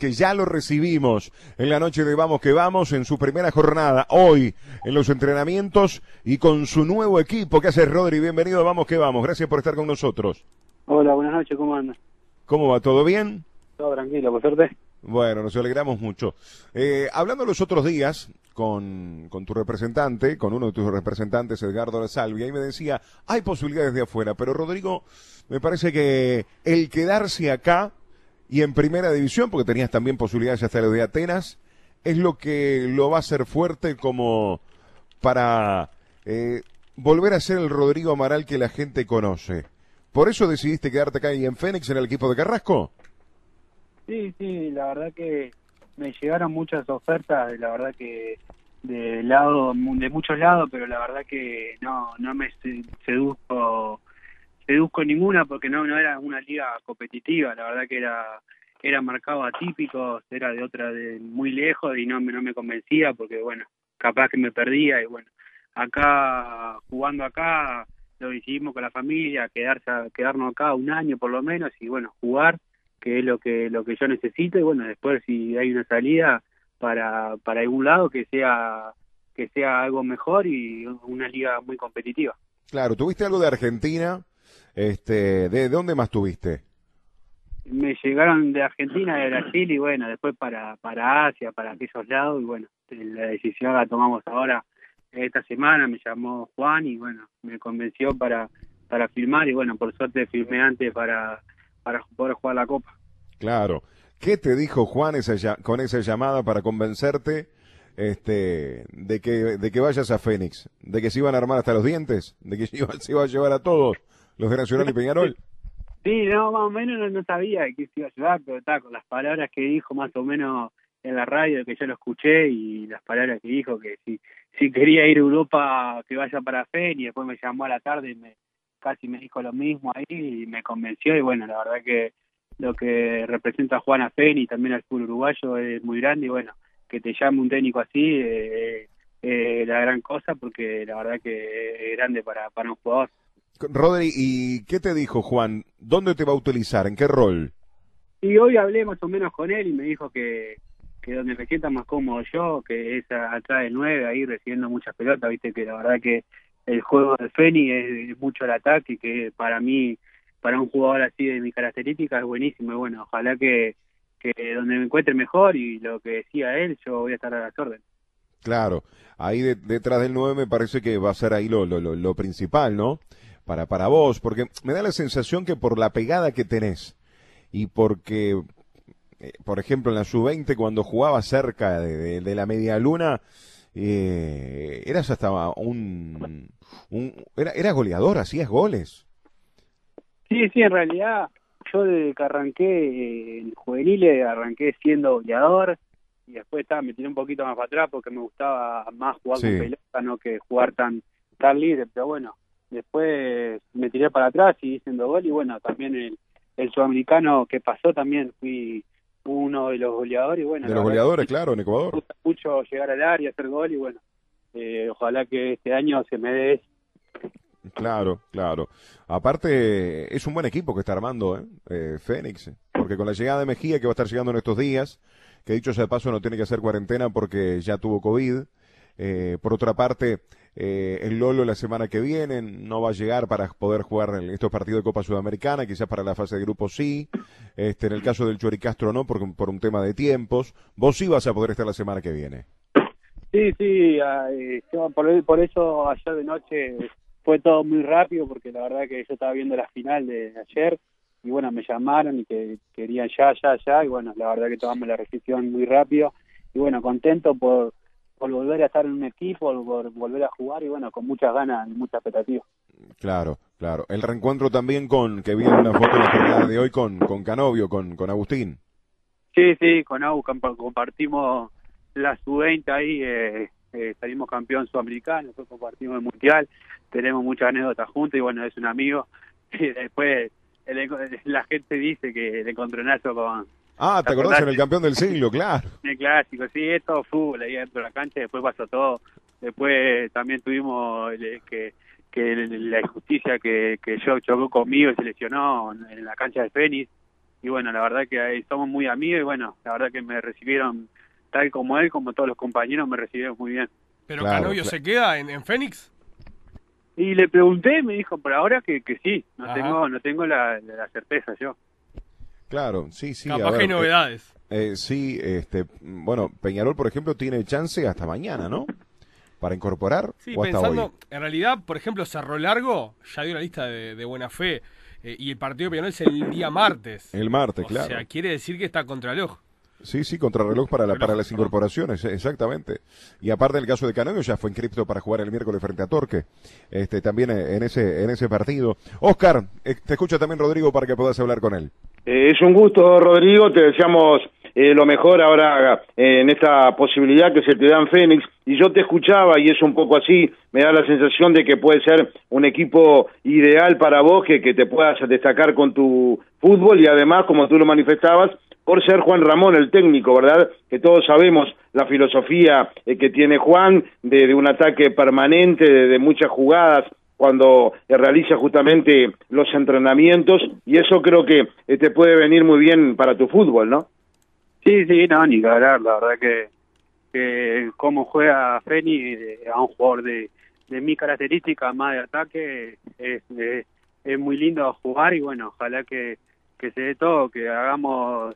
que ya lo recibimos en la noche de Vamos que Vamos en su primera jornada, hoy en los entrenamientos y con su nuevo equipo. ¿Qué hace Rodri? Bienvenido a Vamos que Vamos. Gracias por estar con nosotros. Hola, buenas noches, ¿cómo andas? ¿Cómo va? ¿Todo bien? Todo tranquilo, por suerte. Bueno, nos alegramos mucho. Eh, hablando los otros días con, con, tu representante, con uno de tus representantes, Edgardo La Salvia, y me decía, hay posibilidades de afuera, pero Rodrigo, me parece que el quedarse acá y en primera división, porque tenías también posibilidades hasta lo de Atenas, es lo que lo va a hacer fuerte como para eh, volver a ser el Rodrigo Amaral que la gente conoce. ¿Por eso decidiste quedarte acá y en Fénix, en el equipo de Carrasco? Sí, sí, la verdad que me llegaron muchas ofertas, la verdad que de lado de muchos lados, pero la verdad que no no me seduzco deduzco ninguna porque no no era una liga competitiva la verdad que era era marcado atípico era de otra de muy lejos y no no me convencía porque bueno capaz que me perdía y bueno acá jugando acá lo decidimos con la familia quedarse quedarnos acá un año por lo menos y bueno jugar que es lo que lo que yo necesito y bueno después si hay una salida para para algún lado que sea que sea algo mejor y una liga muy competitiva. Claro tuviste algo de Argentina este, ¿De dónde más tuviste? Me llegaron de Argentina, de Brasil y bueno, después para, para Asia, para aquellos lados y bueno, la decisión la tomamos ahora esta semana, me llamó Juan y bueno, me convenció para, para filmar y bueno, por suerte filmé antes para, para poder jugar la Copa. Claro. ¿Qué te dijo Juan esa, con esa llamada para convencerte este, de, que, de que vayas a Fénix? ¿De que se iban a armar hasta los dientes? ¿De que se se iba a llevar a todos? Los de Nacional y Peñarol. Sí, no, más o menos no, sabía que iba a ayudar, pero está, con las palabras que dijo más o menos en la radio, que yo lo escuché, y las palabras que dijo, que si, si quería ir a Europa, que vaya para FEN, y después me llamó a la tarde y me, casi me dijo lo mismo ahí, y me convenció, y bueno, la verdad que lo que representa a FEN y también al fútbol uruguayo es muy grande, y bueno, que te llame un técnico así, eh, eh, la gran cosa, porque la verdad que es grande para, para un jugador. Rodri, ¿y qué te dijo Juan? ¿Dónde te va a utilizar? ¿En qué rol? Y hoy hablé más o menos con él y me dijo que, que donde me sienta más cómodo yo, que es atrás del 9, ahí recibiendo muchas pelotas, viste que la verdad que el juego de Feni es, mucho el ataque, que para mí, para un jugador así de mi característica es buenísimo y bueno, ojalá que, que donde me encuentre mejor y lo que decía él, yo voy a estar a las órdenes. Claro, ahí detrás del 9 me parece que va a ser ahí lo, lo, lo, lo principal, ¿no? Para, para vos, porque me da la sensación que por la pegada que tenés y porque, eh, por ejemplo, en la sub-20 cuando jugaba cerca de, de, la media luna, eh, eras hasta un, un era, eras goleador, hacías goles. Sí, sí, en realidad yo desde que arranqué eh, en juveniles arranqué siendo goleador y después estaba, me tiré un poquito más para atrás porque me gustaba más jugar con pelota, no que jugar tan, tan libre, pero bueno, después me tiré para atrás y hice gol y bueno, también el, el sudamericano que pasó también fui uno de los goleadores y bueno. De los goleadores, claro, en Ecuador. Me gusta mucho llegar al área, hacer gol y bueno, eh, ojalá que este año se me dé Claro, claro. Aparte, es un buen equipo que está armando ¿eh? eh Fénix, porque con la llegada de Mejía, que va a estar llegando en estos días, que dicho sea de paso no tiene que hacer cuarentena porque ya tuvo COVID, eh, por otra parte, eh, el Lolo la semana que viene no va a llegar para poder jugar en estos partidos de Copa Sudamericana, quizás para la fase de grupo sí. Este, en el caso del Choricastro no, por, por un tema de tiempos. Vos sí vas a poder estar la semana que viene. Sí, sí, eh, por, por eso ayer de noche fue todo muy rápido, porque la verdad que yo estaba viendo la final de ayer y bueno, me llamaron y que querían ya, ya, ya, y bueno, la verdad que tomamos la decisión muy rápido y bueno, contento por por volver a estar en un equipo, por volver a jugar y bueno, con muchas ganas y mucha expectativa. Claro, claro. El reencuentro también con, que una foto en la jornada de hoy con, con Canovio, con, con Agustín. Sí, sí, con Agustín compartimos la sub-20 ahí, eh, eh, salimos campeón sudamericano, después compartimos el mundial, tenemos muchas anécdotas juntos y bueno, es un amigo. Y después la gente dice que el encontronazo con, Ah, ¿te, acordás en el campeón del siglo? Claro. El clásico, sí, es todo fútbol ahí dentro de la cancha, después pasó todo. Después también tuvimos que, que la injusticia que, que yo chocó conmigo y se lesionó en la cancha de Fénix. y bueno, la verdad que ahí somos muy amigos y bueno, la verdad que me recibieron tal como él, como todos los compañeros, me recibieron muy bien. ¿Pero Claro, Canovio claro. se queda en, en Fénix? Y le pregunté, me dijo por ahora que, que sí, no Ajá. tengo no tengo la, la certeza yo. Claro, sí, sí. a Capaz ver, que hay eh, novedades. eh, sí, este, bueno, Peñarol, por ejemplo, tiene chance hasta mañana, ¿no? Para incorporar Sí, o hasta pensando, hoy. en realidad, por ejemplo, Cerro Largo ya dio la lista de, de buena fe eh, y el partido de Peñarol es el día martes. El martes, o claro. sea, quiere decir que está contra el ojo. Sí, sí, contrarreloj para, la, para las incorporaciones, eh, exactamente. Y aparte el caso de Canovio ya fue inscripto para jugar el miércoles frente a Torque, este, también eh, en ese, en ese partido. Oscar, eh, te escucha también Rodrigo para que puedas hablar con él. Eh, es un gusto, Rodrigo. Te deseamos eh, lo mejor ahora eh, en esta posibilidad que se te da en Fénix. Y yo te escuchaba y es un poco así. Me da la sensación de que puede ser un equipo ideal para vos, que, que te puedas destacar con tu fútbol y además, como tú lo manifestabas, por ser Juan Ramón el técnico, ¿verdad? Que todos sabemos la filosofía eh, que tiene Juan de, un ataque permanente, de, de muchas jugadas, cuando eh, realiza justamente los entrenamientos y eso creo que eh, te puede venir muy bien para tu fútbol, ¿no? Sí, sí, no, ni que hablar, la verdad que, que cómo juega Feni eh, a un jugador de, de mi característica, más de ataque, es, es, es muy lindo jugar y bueno, ojalá que, que se dé todo, que hagamos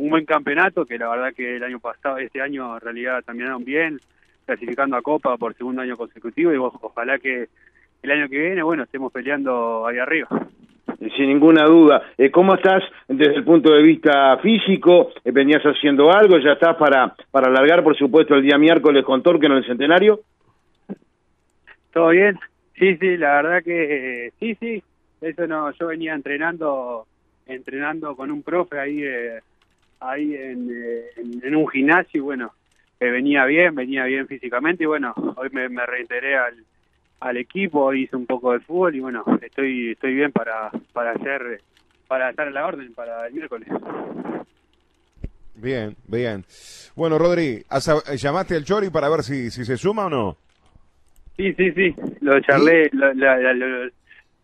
un buen campeonato, que la verdad que el año pasado, este año en realidad terminaron bien, clasificando a Copa por segundo año consecutivo y ojalá que el año que viene, bueno, estemos peleando ahí arriba. Sin ninguna duda. Eh, ¿Cómo estás desde el punto de vista físico? Eh, ¿Venías haciendo algo? ¿Ya estás para, para alargar, por supuesto, el día miércoles con Torque en el centenario? ¿Todo bien? Sí, sí, la verdad que eh, sí, sí. Eso no, yo venía entrenando entrenando con un profe ahí eh, ahí en, eh, en, en un gimnasio y bueno, eh, venía bien, venía bien físicamente y bueno, hoy me, me reintegré al, al equipo, hice un poco de fútbol y bueno, estoy estoy bien para para hacer para estar a la orden para el miércoles. Bien, bien. Bueno, Rodri, ¿has- ¿llamaste al Chori para ver si, si se suma o no? Sí, sí, sí, lo charlé, lo- la- la- lo-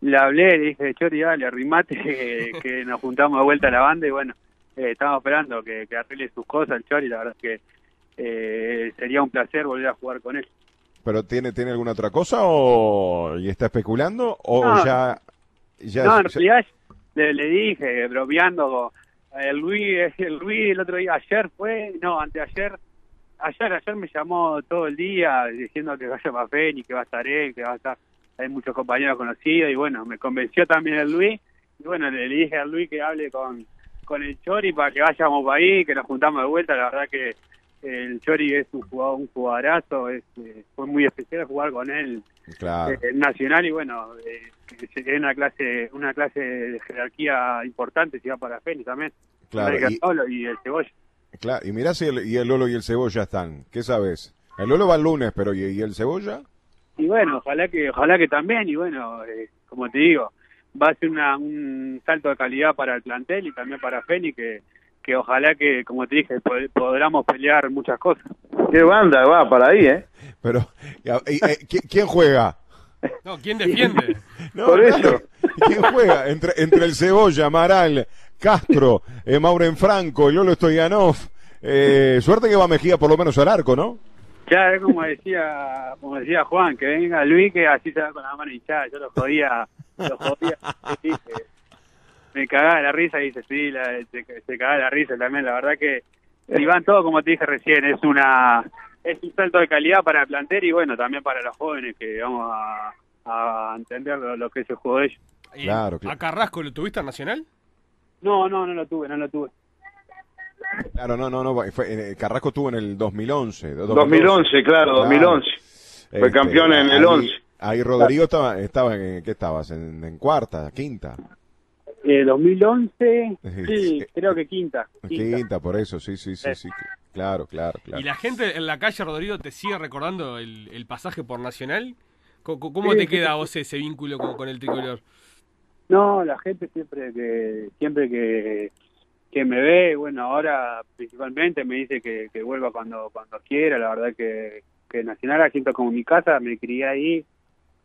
le hablé, le dije, Chori, dale, arrimate, que, que nos juntamos de vuelta a la banda y bueno, eh, estamos esperando que, que arregle sus cosas el Chori, la verdad es que eh, sería un placer volver a jugar con él. ¿Pero tiene, tiene alguna otra cosa o y está especulando o No. ya... ya no, en ya- realidad le, le dije, bromeando, el Luis, el Luis el otro día, ayer fue, no, anteayer, ayer, ayer me llamó todo el día diciendo que vaya para Feni, que va a estar él, que va a estar, hay muchos compañeros conocidos y bueno, me convenció también el Luis y bueno, le, le dije al Luis que hable con, con el Chori para que vayamos para ahí, que nos juntamos de vuelta, la verdad que el Chori es un jugador, un jugadorazo, es, eh, fue muy especial jugar con él Claro. eh, nacional y bueno eh, es una clase una clase de jerarquía importante si va para Fénix también Claro, y- y el Cebolla Claro, y mirá si el, y el Lolo y el Cebolla están. ¿Qué sabes? El Lolo va el lunes, pero ¿y, y el Cebolla? y bueno ojalá que ojalá que también y bueno eh, como te digo va a ser una, un salto de calidad para el plantel y también para Fénix que que ojalá que como te dije pod- podamos pelear muchas cosas Qué banda va para ahí, ¿eh? Pero, eh, ¿qui- ¿quién juega? No, ¿quién defiende? No, Por eso. ¿Quién juega? Entre, entre el Cebolla, Amaral, Castro, eh, Mauren Franco, Lolo Stoyanov. Eh, suerte que va Mejía por lo menos al arco, ¿no? Ya es como decía, como decía Juan, que venga Luis que así se va con la mano hinchada. Yo lo jodía, lo jodía. sí, me cagaba de la risa y dice, sí, la, se, se cagaba de la risa también. La verdad que si van todos, como te dije recién, es una es un salto de calidad para el plantel y bueno, también para los jóvenes que vamos a, a entender lo, lo que es el juego de ellos. Y Claro, claro. ¿A Carrasco lo tuviste en Nacional? No, no, no lo tuve, no lo tuve. Claro, no, no, no. fue- eh, Carrasco tuvo en el 2011. 2011, claro, 2011. Fue campeón en el ahí- 11. Ahí Rodrigo estaba, estaba en, ¿qué estabas? En, en cuarta, quinta. Eh, 2011, Sí. sí, creo que quinta. Quinta, quinta. por eso, sí, sí, sí, sí. Claro, claro, claro. ¿Y la gente en la calle, Rodrigo, te sigue recordando el, el pasaje por Nacional? ¿Cómo, cómo Sí, te sí, queda vos ese vínculo con, con el tricolor? No, la gente siempre que siempre que, que me ve, bueno, ahora principalmente me dice que, que vuelva cuando cuando quiera. La verdad que, que Nacional la siento como mi casa, me crié ahí,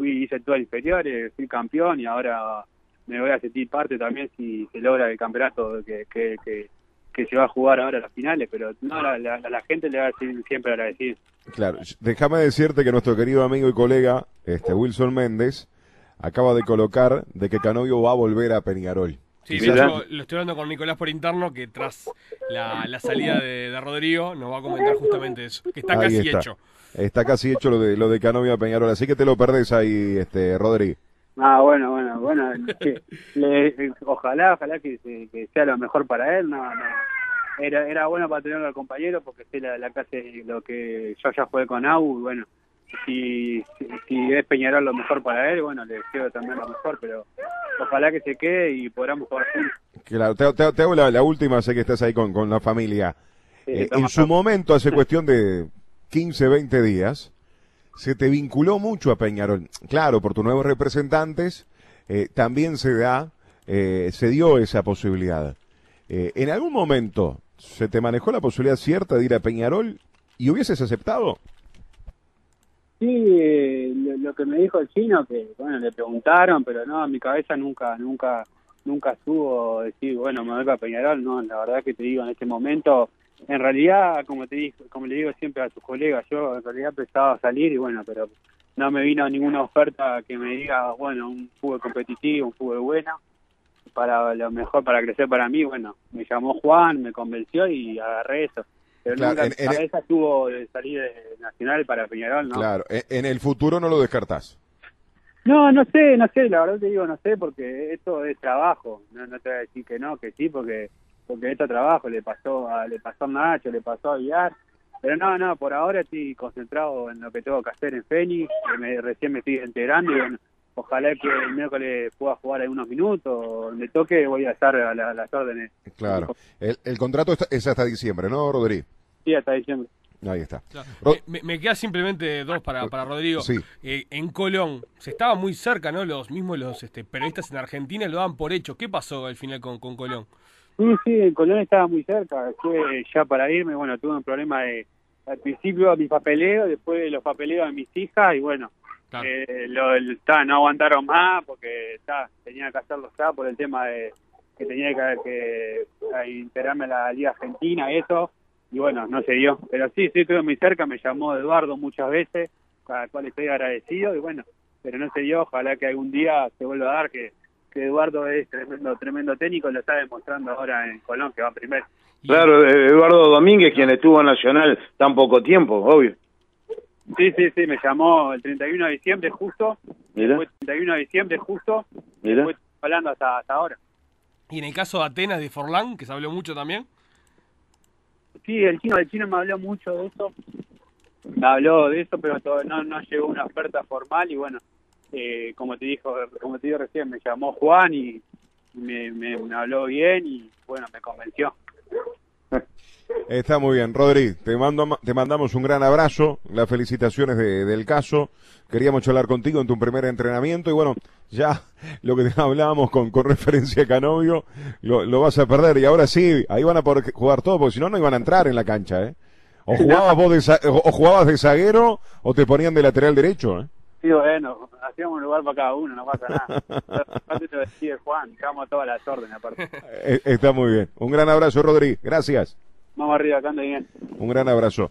fui hice todo inferiores, fui campeón y ahora me voy a sentir parte también si se logra el campeonato que, que, que, que se va a jugar ahora a las finales, pero no, la, la, la gente le va a decir siempre agradecido. Claro, déjame decirte que nuestro querido amigo y colega, este Wilson Méndez, acaba de colocar de que Canovio va a volver a Peñarol. Sí, Mirá. yo lo estoy hablando con Nicolás por interno, que tras la, la salida de, de Rodrigo nos va a comentar justamente eso, que está Ahí casi está. hecho. Está casi hecho lo de lo de Canovio a Peñarol, así que te lo perdés ahí, este Rodri. Ah, bueno, bueno, bueno. sí. Le- ojalá, ojalá que, que sea lo mejor para él. No, no. Era, era bueno para tenerlo al compañero porque sé la, la clase, lo que yo ya jugué con Au. y Bueno, si, si, es Peñarol lo mejor para él, bueno, le deseo también lo mejor, pero ojalá que se quede y podamos jugar juntos. Claro, te, te- te hago la, la última, sé que estás ahí con, con la familia. Sí, Eh, en su momento, hace cuestión de 15, 20 días, se te vinculó mucho a Peñarol. Claro, por tus nuevos representantes, eh, también se da, eh, se dio esa posibilidad. Eh, ¿En algún momento se te manejó la posibilidad cierta de ir a Peñarol y hubieses aceptado? Sí, eh, lo, lo que me dijo el chino, que bueno, le preguntaron, pero no, en mi cabeza nunca, nunca, nunca estuvo decir, bueno, me voy para Peñarol, no, la verdad que te digo, en este momento, en realidad, como te digo, como le digo siempre a tus colegas, yo en realidad pensaba salir y bueno, pero no me vino ninguna oferta que me diga, bueno, un fútbol competitivo, un fútbol bueno, para lo mejor, para crecer para mí, bueno, me llamó Juan, me convenció y agarré eso. Pero Claro, nunca en- mi cabeza estuvo de salir de Nacional para Peñarol, ¿no? Claro, en, en el futuro no lo descartás. No, no sé, no sé, la verdad te digo, no sé, porque esto es trabajo. No, no te voy a decir que no, que sí, porque porque esto es trabajo. Le pasó a, le pasó a Nacho, le pasó a Villar. Pero no, no, por ahora estoy concentrado en lo que tengo que hacer en Fénix. que me, recién me estoy integrando y bueno, ojalá que el miércoles pueda jugar algunos minutos. Donde toque voy a estar a, la- a las órdenes. Claro. El, el contrato está- es hasta diciembre, ¿no, Rodri? Sí, hasta diciembre. Ahí está. Claro. Me, me- me queda simplemente dos para, para Rodrigo. Sí. Eh, en Colón, se estaba muy cerca, ¿no? Los mismos los este, periodistas en Argentina lo daban por hecho. ¿Qué pasó al final con, con Colón? Sí, sí, el Colón estaba muy cerca. Estuve ya para irme, bueno, tuve un problema de, al principio mi papeleo, después los papeleos de mis hijas y bueno, Claro. eh, lo, el- ta, no aguantaron más porque ta, tenía que hacerlo ya por el tema de que tenía que, que a integrarme a la Liga Argentina y eso, y bueno, no se dio. Pero sí, sí, estuve muy cerca, me llamó Eduardo muchas veces, a la cual estoy agradecido y bueno, pero no se dio, ojalá que algún día se vuelva a dar que que Eduardo es tremendo tremendo técnico, lo está demostrando ahora en Colón, que va primero. Claro, eh, Eduardo Domínguez, quien estuvo en Nacional tan poco tiempo, obvio. Sí, sí, sí, me llamó el 31 de diciembre justo, Mira, fue el 31 de diciembre justo, mira. fue hablando hasta, hasta ahora. Y en el caso de Atenas de Forlán, que se habló mucho también. Sí, el chino, el chino me habló mucho de eso, me habló de eso, pero todo- no, no llegó una oferta formal y bueno, eh, como te dijo, como te digo recién, me llamó Juan y me, me, me habló bien y bueno, me convenció. Está muy bien, Rodri. Te, mando, te mandamos un gran abrazo, las felicitaciones de- del caso. Queríamos charlar contigo en tu primer entrenamiento y bueno, ya lo que hablábamos con, con referencia a Canovio, lo, lo vas a perder y ahora sí, ahí van a poder jugar todo, porque si no, no iban a entrar en la cancha, ¿eh? O jugabas, vos de, za- o jugabas de zaguero o te ponían de lateral derecho, ¿eh? Sí, bueno, hacíamos un lugar para cada uno, no pasa nada. Aparte te decía Juan, dejamos todas las órdenes aparte. Eh, Está muy bien. Un gran abrazo, Rodri. Gracias. Vamos arriba, que ande bien. Un gran abrazo.